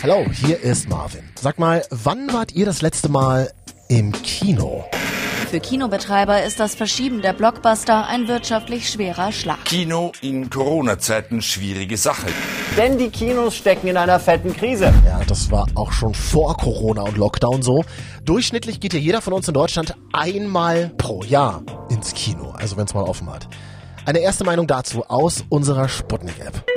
Hallo, hier ist Marvin. Sag mal, wann wart ihr das letzte Mal im Kino? Für Kinobetreiber ist das Verschieben der Blockbuster ein wirtschaftlich schwerer Schlag. Kino in Corona-Zeiten schwierige Sache. Denn die Kinos stecken in einer fetten Krise. Ja, das war auch schon vor Corona und Lockdown so. Durchschnittlich geht ja jeder von uns in Deutschland einmal pro Jahr ins Kino, also wenn es mal offen hat. Eine erste Meinung dazu aus unserer Sputnik-App.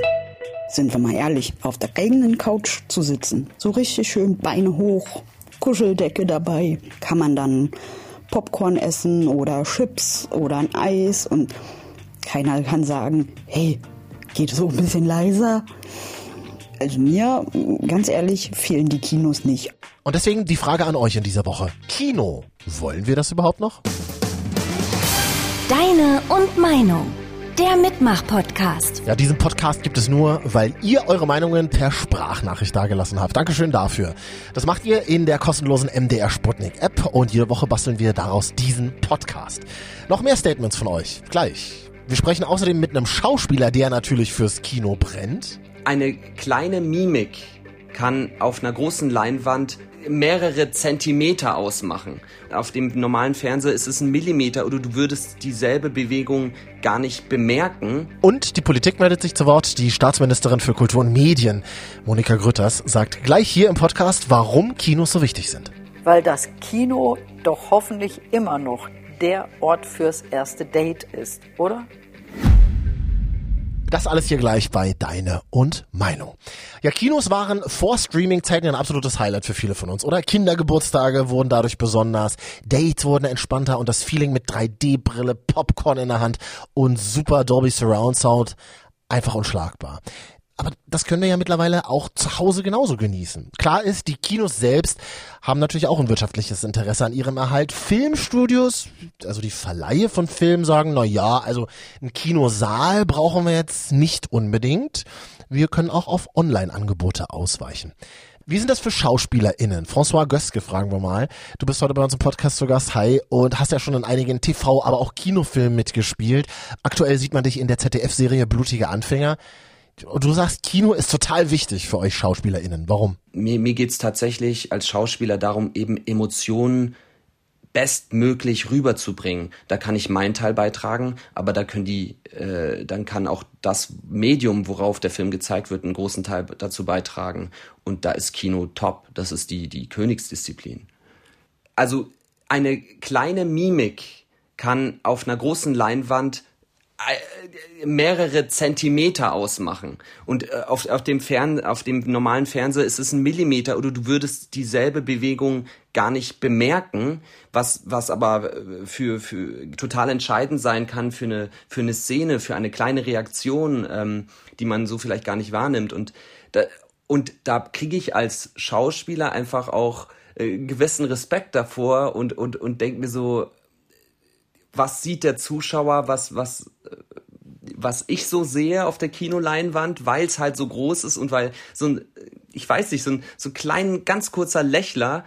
Sind wir mal ehrlich, auf der eigenen Couch zu sitzen, so richtig schön Beine hoch, Kuscheldecke dabei, kann man dann Popcorn essen oder Chips oder ein Eis und keiner kann sagen, hey, geht so ein bisschen leiser. Also mir, ganz ehrlich, fehlen die Kinos nicht. Und deswegen die Frage an euch in dieser Woche. Kino, wollen wir das überhaupt noch? Deine und Meinung. Der Mitmach-Podcast. Ja, diesen Podcast gibt es nur, weil ihr eure Meinungen per Sprachnachricht dagelassen habt. Dankeschön dafür. Das macht ihr in der kostenlosen MDR Sputnik App und jede Woche basteln wir daraus diesen Podcast. Noch mehr Statements von euch. Gleich. Wir sprechen außerdem mit einem Schauspieler, der natürlich fürs Kino brennt. Eine kleine Mimik kann auf einer großen Leinwand mehrere Zentimeter ausmachen. Auf dem normalen Fernseher ist es ein Millimeter oder du würdest dieselbe Bewegung gar nicht bemerken. Und die Politik meldet sich zu Wort. Die Staatsministerin für Kultur und Medien, Monika Grütters, sagt gleich hier im Podcast, warum Kinos so wichtig sind. Weil das Kino doch hoffentlich immer noch der Ort fürs erste Date ist, oder? Das alles hier gleich bei Deine und Meinung. Ja, Kinos waren vor Streaming-Zeiten ein absolutes Highlight für viele von uns, oder? Kindergeburtstage wurden dadurch besonders, Dates wurden entspannter und das Feeling mit 3D-Brille, Popcorn in der Hand und super Dolby Surround Sound einfach unschlagbar. Aber das können wir ja mittlerweile auch zu Hause genauso genießen. Klar ist, die Kinos selbst haben natürlich auch ein wirtschaftliches Interesse an ihrem Erhalt. Filmstudios, also die Verleihe von Filmen sagen, na ja, also ein Kinosaal brauchen wir jetzt nicht unbedingt. Wir können auch auf Online-Angebote ausweichen. Wie sind das für SchauspielerInnen? François Göske fragen wir mal. Du bist heute bei uns im Podcast zu Gast. Hi. Und hast ja schon in einigen TV-, aber auch Kinofilmen mitgespielt. Aktuell sieht man dich in der ZDF-Serie Blutige Anfänger. Du sagst, Kino ist total wichtig für euch SchauspielerInnen. Warum? Mir, mir geht's tatsächlich als Schauspieler darum, eben Emotionen bestmöglich rüberzubringen. Da kann ich meinen Teil beitragen, aber da können die, äh, dann kann auch das Medium, worauf der Film gezeigt wird, einen großen Teil dazu beitragen. Und da ist Kino top. Das ist die, die Königsdisziplin. Also eine kleine Mimik kann auf einer großen Leinwand mehrere Zentimeter ausmachen. Und äh, auf, auf, dem Fern, auf dem normalen Fernseher ist es ein Millimeter oder du würdest dieselbe Bewegung gar nicht bemerken, was, was aber äh, für, für total entscheidend sein kann für eine, für eine Szene, für eine kleine Reaktion, ähm, die man so vielleicht gar nicht wahrnimmt. Und da, und da kriege ich als Schauspieler einfach auch äh, gewissen Respekt davor und, und, und denke mir so, was sieht der Zuschauer, was, was, was ich so sehe auf der Kinoleinwand, weil es halt so groß ist und weil so ein, ich weiß nicht, so ein, so ein klein, ganz kurzer Lächler,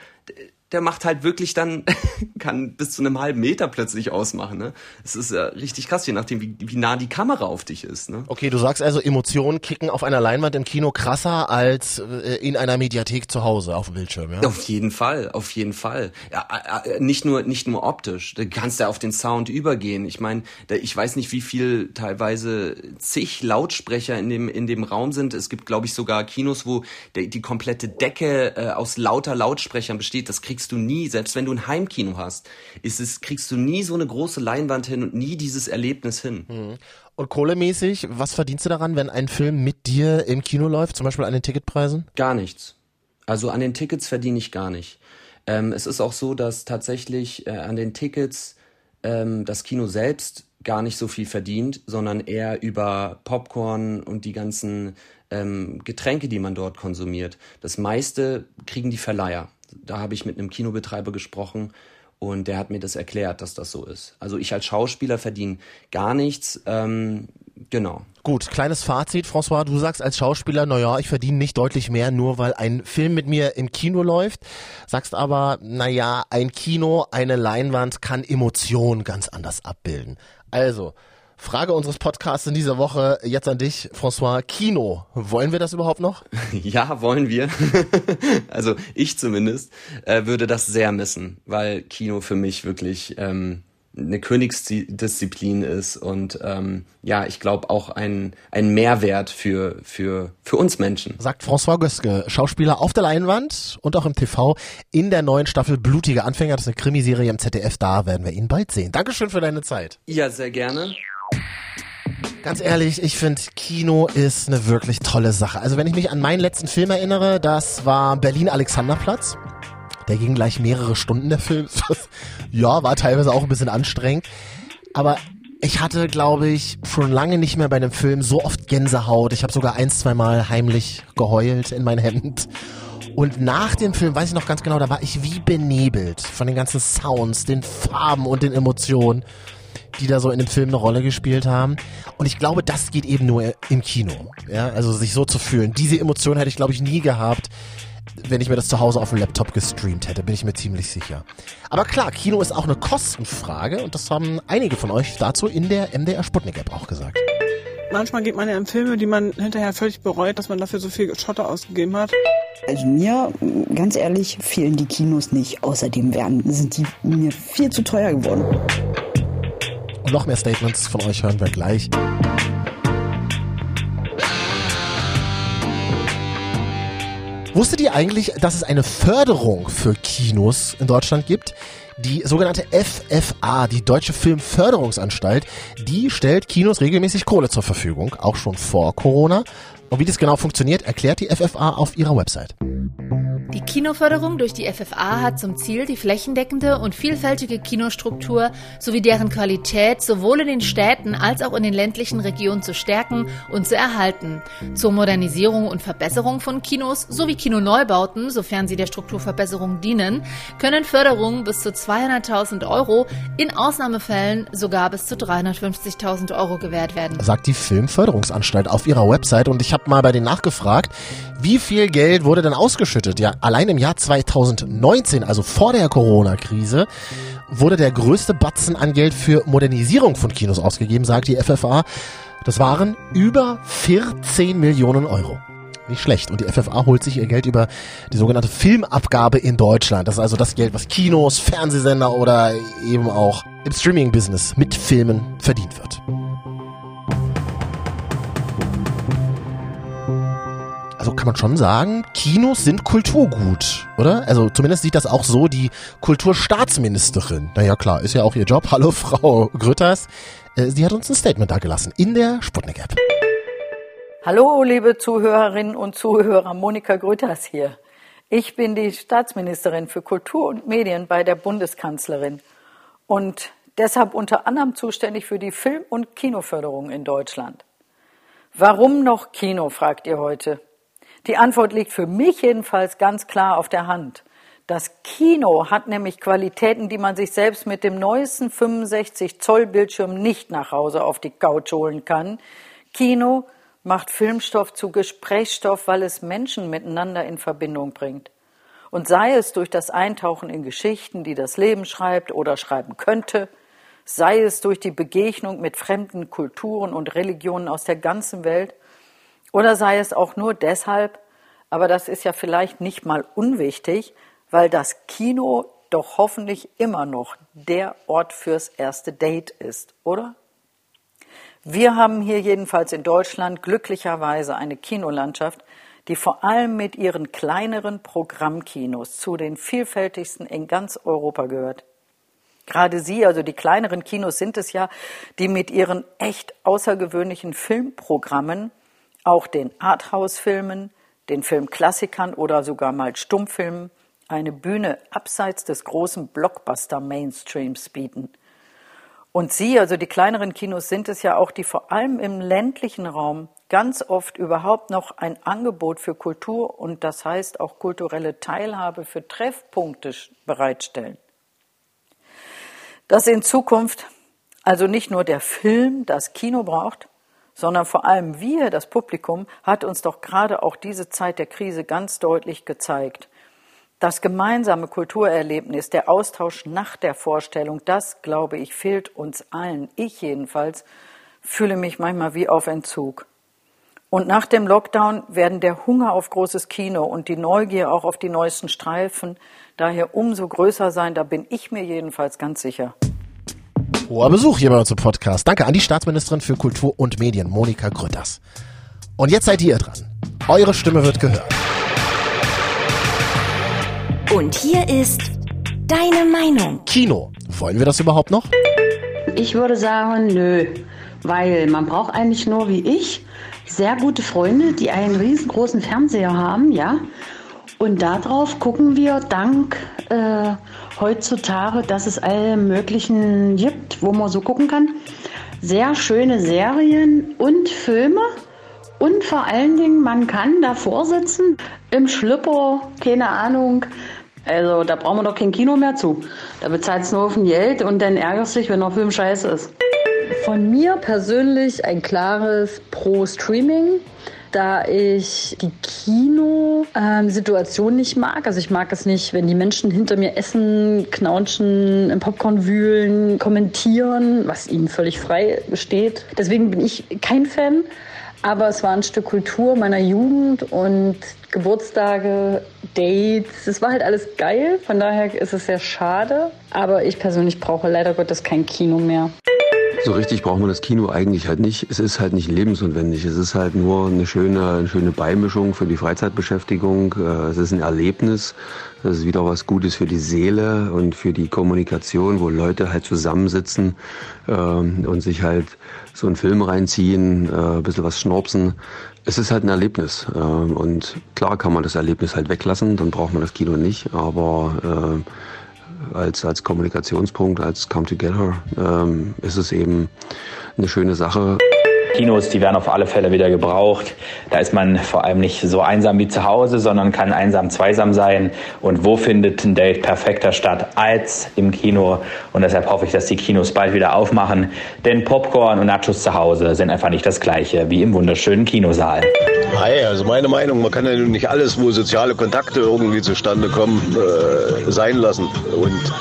der macht halt wirklich dann, kann bis zu einem halben Meter plötzlich ausmachen. Ne? Es ist ja richtig krass, je nachdem, wie, wie nah die Kamera auf dich ist. Ne? Okay, du sagst also, Emotionen kicken auf einer Leinwand im Kino krasser als äh, in einer Mediathek zu Hause auf dem Bildschirm, ja? Auf jeden Fall, auf jeden Fall. Ja, äh, nicht nur nicht nur optisch, du kannst ja auf den Sound übergehen. Ich meine, ich weiß nicht, wie viel teilweise zig Lautsprecher in dem in dem Raum sind. Es gibt, glaube ich, sogar Kinos, wo die, die komplette Decke äh, aus lauter Lautsprechern besteht. Das kriegst kriegst du nie, selbst wenn du ein Heimkino hast, ist es, kriegst du nie so eine große Leinwand hin und nie dieses Erlebnis hin. Mhm. Und kohlemäßig, was verdienst du daran, wenn ein Film mit dir im Kino läuft, zum Beispiel an den Ticketpreisen? Gar nichts. Also an den Tickets verdiene ich gar nicht. Ähm, es ist auch so, dass tatsächlich äh, an den Tickets ähm, das Kino selbst gar nicht so viel verdient, sondern eher über Popcorn und die ganzen ähm, Getränke, die man dort konsumiert. Das meiste kriegen die Verleiher da habe ich mit einem Kinobetreiber gesprochen und der hat mir das erklärt, dass das so ist. Also ich als Schauspieler verdiene gar nichts. Ähm, genau. Gut, kleines Fazit, François. Du sagst als Schauspieler, naja, ich verdiene nicht deutlich mehr, nur weil ein Film mit mir im Kino läuft. Sagst aber, naja, ein Kino, eine Leinwand kann Emotionen ganz anders abbilden. Also, Frage unseres Podcasts in dieser Woche jetzt an dich, François. Kino, wollen wir das überhaupt noch? Ja, wollen wir. also ich zumindest äh, würde das sehr missen, weil Kino für mich wirklich ähm, eine Königsdisziplin ist und ähm, ja, ich glaube auch ein, ein Mehrwert für, für, für uns Menschen. Sagt François Göske, Schauspieler auf der Leinwand und auch im TV in der neuen Staffel Blutige Anfänger. Das ist eine Krimiserie im ZDF, da werden wir ihn bald sehen. Dankeschön für deine Zeit. Ja, sehr gerne. Ganz ehrlich, ich finde, Kino ist eine wirklich tolle Sache. Also wenn ich mich an meinen letzten Film erinnere, das war Berlin Alexanderplatz. Der ging gleich mehrere Stunden, der Film. ja, war teilweise auch ein bisschen anstrengend. Aber ich hatte, glaube ich, schon lange nicht mehr bei einem Film so oft Gänsehaut. Ich habe sogar ein, zwei Mal heimlich geheult in mein Hemd. Und nach dem Film, weiß ich noch ganz genau, da war ich wie benebelt von den ganzen Sounds, den Farben und den Emotionen, die da so in dem Film eine Rolle gespielt haben. Und ich glaube, das geht eben nur im Kino. Ja, also sich so zu fühlen. Diese Emotion hätte ich, glaube ich, nie gehabt, wenn ich mir das zu Hause auf dem Laptop gestreamt hätte, bin ich mir ziemlich sicher. Aber klar, Kino ist auch eine Kostenfrage und das haben einige von euch dazu in der MDR Sputnik App auch gesagt. Manchmal geht man ja in Filme, die man hinterher völlig bereut, dass man dafür so viel Schotter ausgegeben hat. Also mir, ganz ehrlich, fehlen die Kinos nicht. Außerdem werden, sind die mir viel zu teuer geworden. Noch mehr Statements von euch hören wir gleich. Wusstet ihr eigentlich, dass es eine Förderung für Kinos in Deutschland gibt? Die sogenannte FFA, die Deutsche Filmförderungsanstalt, die stellt Kinos regelmäßig Kohle zur Verfügung, auch schon vor Corona. Und wie das genau funktioniert, erklärt die FFA auf ihrer Website. Die Kinoförderung durch die FFA hat zum Ziel, die flächendeckende und vielfältige Kinostruktur sowie deren Qualität sowohl in den Städten als auch in den ländlichen Regionen zu stärken und zu erhalten. Zur Modernisierung und Verbesserung von Kinos sowie Kinoneubauten, sofern sie der Strukturverbesserung dienen, können Förderungen bis zu 200.000 Euro, in Ausnahmefällen sogar bis zu 350.000 Euro gewährt werden. Sagt die Filmförderungsanstalt auf ihrer Website und ich habe mal bei denen nachgefragt, wie viel Geld wurde denn ausgeschüttet? Ja, allein im Jahr 2019, also vor der Corona-Krise, wurde der größte Batzen an Geld für Modernisierung von Kinos ausgegeben, sagt die FFA. Das waren über 14 Millionen Euro. Nicht schlecht. Und die FFA holt sich ihr Geld über die sogenannte Filmabgabe in Deutschland. Das ist also das Geld, was Kinos, Fernsehsender oder eben auch im Streaming-Business mit Filmen verdient wird. Kann man schon sagen, Kinos sind Kulturgut, oder? Also zumindest sieht das auch so die Kulturstaatsministerin. Naja klar, ist ja auch ihr Job. Hallo Frau Grütters. Äh, sie hat uns ein Statement da gelassen in der Sputnik-App. Hallo, liebe Zuhörerinnen und Zuhörer, Monika Grütters hier. Ich bin die Staatsministerin für Kultur und Medien bei der Bundeskanzlerin und deshalb unter anderem zuständig für die Film- und Kinoförderung in Deutschland. Warum noch Kino, fragt ihr heute. Die Antwort liegt für mich jedenfalls ganz klar auf der Hand. Das Kino hat nämlich Qualitäten, die man sich selbst mit dem neuesten 65 Zoll Bildschirm nicht nach Hause auf die Couch holen kann. Kino macht Filmstoff zu Gesprächsstoff, weil es Menschen miteinander in Verbindung bringt. Und sei es durch das Eintauchen in Geschichten, die das Leben schreibt oder schreiben könnte, sei es durch die Begegnung mit fremden Kulturen und Religionen aus der ganzen Welt, oder sei es auch nur deshalb, aber das ist ja vielleicht nicht mal unwichtig, weil das Kino doch hoffentlich immer noch der Ort fürs erste Date ist, oder? Wir haben hier jedenfalls in Deutschland glücklicherweise eine Kinolandschaft, die vor allem mit ihren kleineren Programmkinos zu den vielfältigsten in ganz Europa gehört. Gerade sie, also die kleineren Kinos sind es ja, die mit ihren echt außergewöhnlichen Filmprogrammen auch den Arthouse-Filmen, den Filmklassikern oder sogar mal Stummfilmen eine Bühne abseits des großen Blockbuster-Mainstreams bieten. Und sie, also die kleineren Kinos, sind es ja auch, die vor allem im ländlichen Raum ganz oft überhaupt noch ein Angebot für Kultur und das heißt auch kulturelle Teilhabe für Treffpunkte bereitstellen. Dass in Zukunft also nicht nur der Film das Kino braucht, sondern vor allem wir, das Publikum, hat uns doch gerade auch diese Zeit der Krise ganz deutlich gezeigt. Das gemeinsame Kulturerlebnis, der Austausch nach der Vorstellung, das, glaube ich, fehlt uns allen, ich jedenfalls, fühle mich manchmal wie auf Entzug. Und nach dem Lockdown werden der Hunger auf großes Kino und die Neugier auch auf die neuesten Streifen daher umso größer sein, da bin ich mir jedenfalls ganz sicher. Hoher Besuch hier bei uns im Podcast. Danke an die Staatsministerin für Kultur und Medien, Monika Grütters. Und jetzt seid ihr dran. Eure Stimme wird gehört. Und hier ist deine Meinung. Kino. Wollen wir das überhaupt noch? Ich würde sagen, nö. Weil man braucht eigentlich nur wie ich sehr gute Freunde, die einen riesengroßen Fernseher haben, ja. Und darauf gucken wir dank äh, heutzutage, dass es alle möglichen gibt, wo man so gucken kann. Sehr schöne Serien und Filme. Und vor allen Dingen, man kann davor sitzen, im Schlüpper, keine Ahnung. Also da brauchen wir doch kein Kino mehr zu. Da bezahlst du nur auf ein Geld und dann ärgerst du dich, wenn der Film scheiße ist. Von mir persönlich ein klares Pro-Streaming da ich die Kino-Situation ähm, nicht mag. Also ich mag es nicht, wenn die Menschen hinter mir essen, knautschen, im Popcorn wühlen, kommentieren, was ihnen völlig frei steht. Deswegen bin ich kein Fan. Aber es war ein Stück Kultur meiner Jugend und Geburtstage, Dates. Es war halt alles geil. Von daher ist es sehr schade. Aber ich persönlich brauche leider Gottes kein Kino mehr. So richtig braucht man das Kino eigentlich halt nicht. Es ist halt nicht lebensnotwendig. Es ist halt nur eine schöne, eine schöne Beimischung für die Freizeitbeschäftigung. Äh, es ist ein Erlebnis. Es ist wieder was Gutes für die Seele und für die Kommunikation, wo Leute halt zusammensitzen ähm, und sich halt so einen Film reinziehen, äh, ein bisschen was schnorpsen. Es ist halt ein Erlebnis. Ähm, und klar kann man das Erlebnis halt weglassen, dann braucht man das Kino nicht. Aber äh, als, als Kommunikationspunkt, als Come Together, ähm, ist es eben eine schöne Sache. Kinos, die werden auf alle Fälle wieder gebraucht. Da ist man vor allem nicht so einsam wie zu Hause, sondern kann einsam zweisam sein. Und wo findet ein Date perfekter statt als im Kino? Und deshalb hoffe ich, dass die Kinos bald wieder aufmachen. Denn Popcorn und Nachos zu Hause sind einfach nicht das gleiche wie im wunderschönen Kinosaal. Hi, also meine Meinung, man kann ja nicht alles, wo soziale Kontakte irgendwie zustande kommen, äh, sein lassen. Und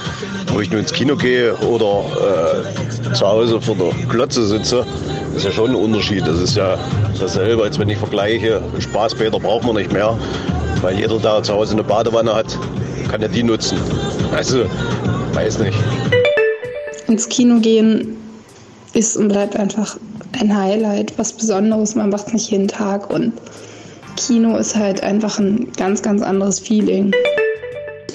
wo ich nur ins Kino gehe oder äh, zu Hause vor der Glotze sitze, ist ja schon ein Unterschied. Das ist ja dasselbe, als wenn ich vergleiche, Spaßbäder braucht man nicht mehr, weil jeder da zu Hause eine Badewanne hat, kann ja die nutzen. Also, weiß nicht. Ins Kino gehen ist und bleibt einfach ein Highlight, was Besonderes. Man macht es nicht jeden Tag und Kino ist halt einfach ein ganz, ganz anderes Feeling.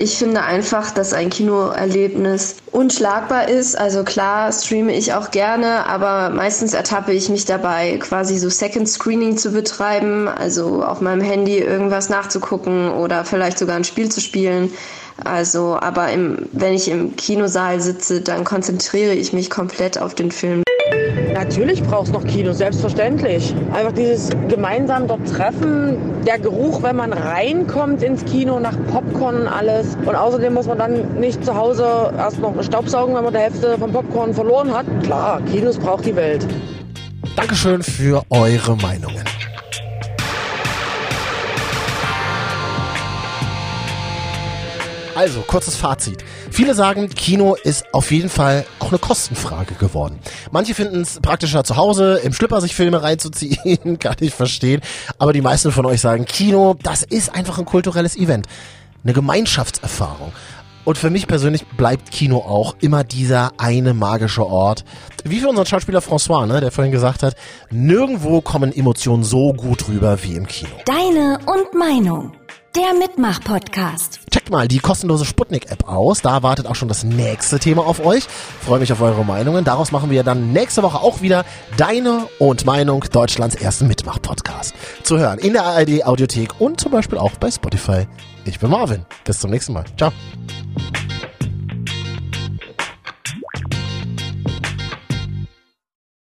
Ich finde einfach, dass ein Kinoerlebnis unschlagbar ist. Also klar streame ich auch gerne, aber meistens ertappe ich mich dabei, quasi so Second Screening zu betreiben, also auf meinem Handy irgendwas nachzugucken oder vielleicht sogar ein Spiel zu spielen. Also, aber im, wenn ich im Kinosaal sitze, dann konzentriere ich mich komplett auf den Film. Natürlich braucht es noch Kino, selbstverständlich. Einfach dieses gemeinsam dort Treffen, der Geruch, wenn man reinkommt ins Kino nach Popcorn und alles. Und außerdem muss man dann nicht zu Hause erst noch Staubsaugen, wenn man die Hälfte vom Popcorn verloren hat. Klar, Kinos braucht die Welt. Dankeschön für eure Meinungen. Also, kurzes Fazit. Viele sagen, Kino ist auf jeden Fall auch eine Kostenfrage geworden. Manche finden es praktischer zu Hause, im Schlipper sich Filme reinzuziehen, kann ich verstehen. Aber die meisten von euch sagen, Kino, das ist einfach ein kulturelles Event. Eine Gemeinschaftserfahrung. Und für mich persönlich bleibt Kino auch immer dieser eine magische Ort. Wie für unseren Schauspieler François, ne, der vorhin gesagt hat, nirgendwo kommen Emotionen so gut rüber wie im Kino. Deine und Meinung. Der Mitmach-Podcast. Checkt mal die kostenlose Sputnik-App aus. Da wartet auch schon das nächste Thema auf euch. Freue mich auf eure Meinungen. Daraus machen wir dann nächste Woche auch wieder Deine und Meinung Deutschlands ersten Mitmach-Podcast. Zu hören in der ARD-Audiothek und zum Beispiel auch bei Spotify. Ich bin Marvin. Bis zum nächsten Mal. Ciao.